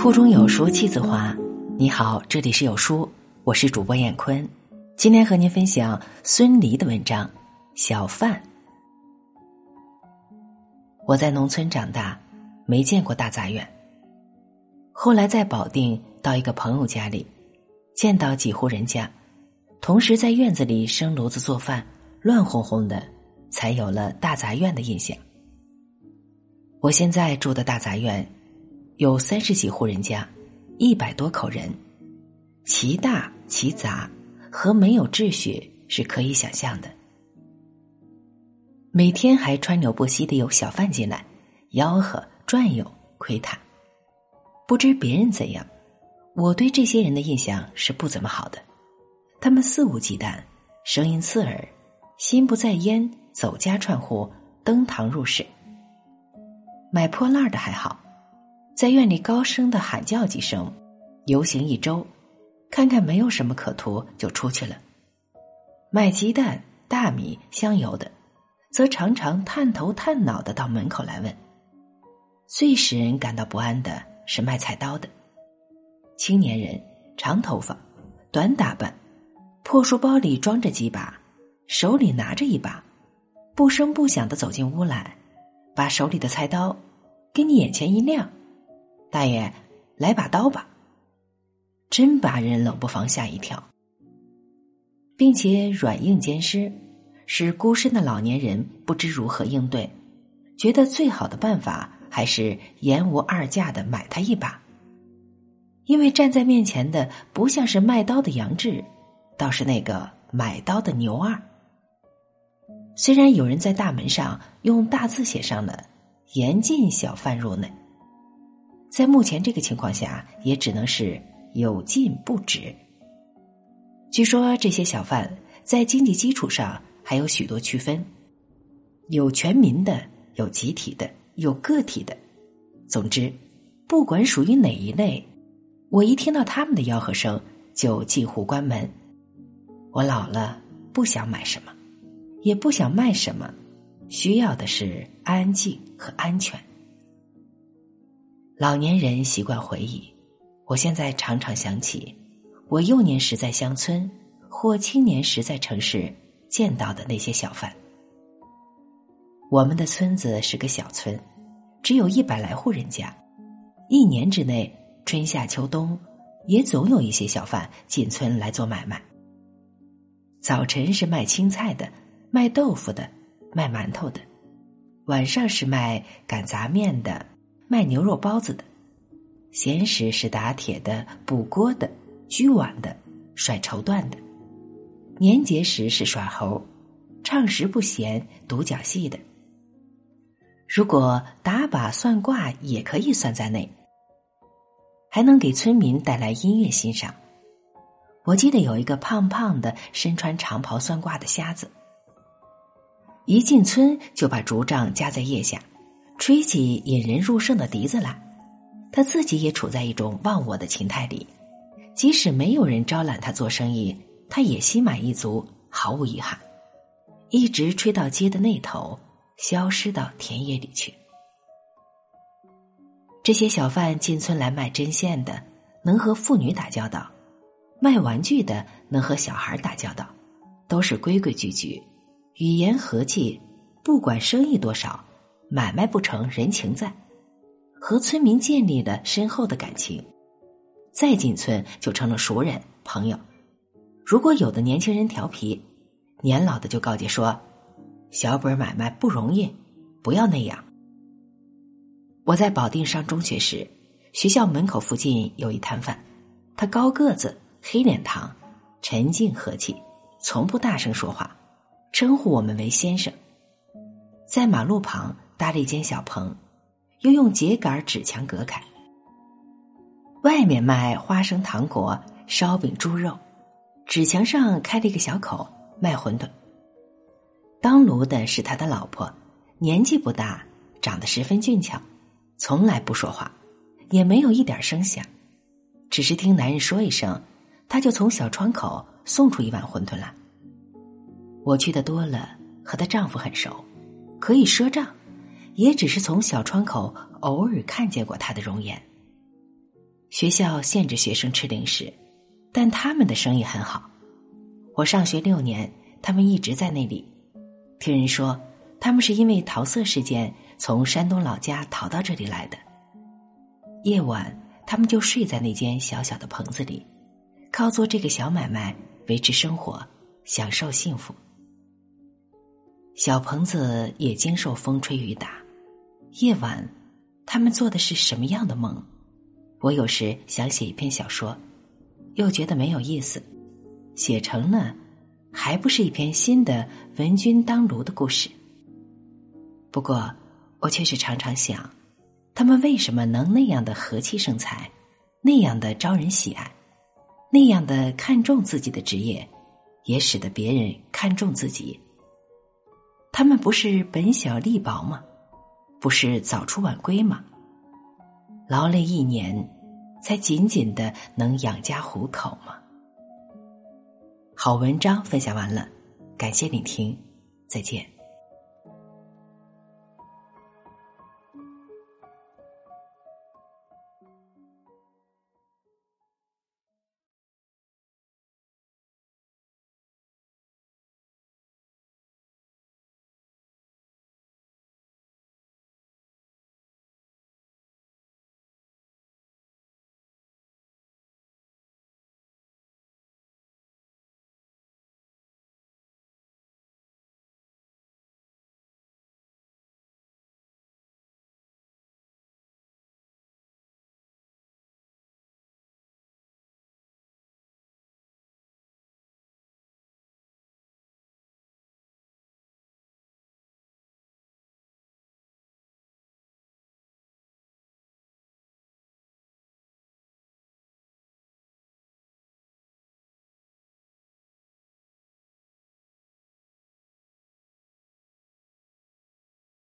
腹中有书气自华。你好，这里是有书，我是主播闫坤。今天和您分享孙犁的文章《小贩》。我在农村长大，没见过大杂院。后来在保定到一个朋友家里，见到几户人家，同时在院子里生炉子做饭，乱哄哄的，才有了大杂院的印象。我现在住的大杂院。有三十几户人家，一百多口人，其大其杂，和没有秩序是可以想象的。每天还川流不息的有小贩进来，吆喝、转悠、窥探。不知别人怎样，我对这些人的印象是不怎么好的。他们肆无忌惮，声音刺耳，心不在焉，走家串户，登堂入室。买破烂的还好。在院里高声的喊叫几声，游行一周，看看没有什么可图，就出去了。卖鸡蛋、大米、香油的，则常常探头探脑的到门口来问。最使人感到不安的是卖菜刀的，青年人，长头发，短打扮，破书包里装着几把，手里拿着一把，不声不响的走进屋来，把手里的菜刀给你眼前一亮。大爷，来把刀吧！真把人冷不防吓一跳，并且软硬兼施，使孤身的老年人不知如何应对，觉得最好的办法还是言无二价的买他一把，因为站在面前的不像是卖刀的杨志，倒是那个买刀的牛二。虽然有人在大门上用大字写上了“严禁小贩入内”。在目前这个情况下，也只能是有进不止。据说这些小贩在经济基础上还有许多区分，有全民的，有集体的，有个体的。总之，不管属于哪一类，我一听到他们的吆喝声，就近乎关门。我老了，不想买什么，也不想卖什么，需要的是安静和安全。老年人习惯回忆，我现在常常想起我幼年时在乡村或青年时在城市见到的那些小贩。我们的村子是个小村，只有一百来户人家，一年之内春夏秋冬也总有一些小贩进村来做买卖。早晨是卖青菜的，卖豆腐的，卖馒头的；晚上是卖擀杂面的。卖牛肉包子的，闲时是打铁的、补锅的、锯碗的、甩绸缎的；年节时是耍猴、唱时不闲、独角戏的。如果打把算卦也可以算在内，还能给村民带来音乐欣赏。我记得有一个胖胖的、身穿长袍算卦的瞎子，一进村就把竹杖夹在腋下。吹起引人入胜的笛子来，他自己也处在一种忘我的情态里。即使没有人招揽他做生意，他也心满意足，毫无遗憾，一直吹到街的那头，消失到田野里去。这些小贩进村来卖针线的，能和妇女打交道；卖玩具的能和小孩打交道，都是规规矩矩，语言和气，不管生意多少。买卖不成，人情在，和村民建立了深厚的感情，再进村就成了熟人朋友。如果有的年轻人调皮，年老的就告诫说：“小本买卖不容易，不要那样。”我在保定上中学时，学校门口附近有一摊贩，他高个子，黑脸膛，沉静和气，从不大声说话，称呼我们为先生。在马路旁。搭了一间小棚，又用秸秆纸墙隔开。外面卖花生、糖果、烧饼、猪肉，纸墙上开了一个小口，卖馄饨。当炉的是他的老婆，年纪不大，长得十分俊俏，从来不说话，也没有一点声响，只是听男人说一声，他就从小窗口送出一碗馄饨来。我去的多了，和她丈夫很熟，可以赊账。也只是从小窗口偶尔看见过他的容颜。学校限制学生吃零食，但他们的生意很好。我上学六年，他们一直在那里。听人说，他们是因为桃色事件从山东老家逃到这里来的。夜晚，他们就睡在那间小小的棚子里，靠做这个小买卖维持生活，享受幸福。小棚子也经受风吹雨打，夜晚，他们做的是什么样的梦？我有时想写一篇小说，又觉得没有意思，写成了，还不是一篇新的闻君当炉的故事。不过，我却是常常想，他们为什么能那样的和气生财，那样的招人喜爱，那样的看重自己的职业，也使得别人看重自己。他们不是本小利薄吗？不是早出晚归吗？劳累一年，才仅仅的能养家糊口吗？好文章分享完了，感谢聆听，再见。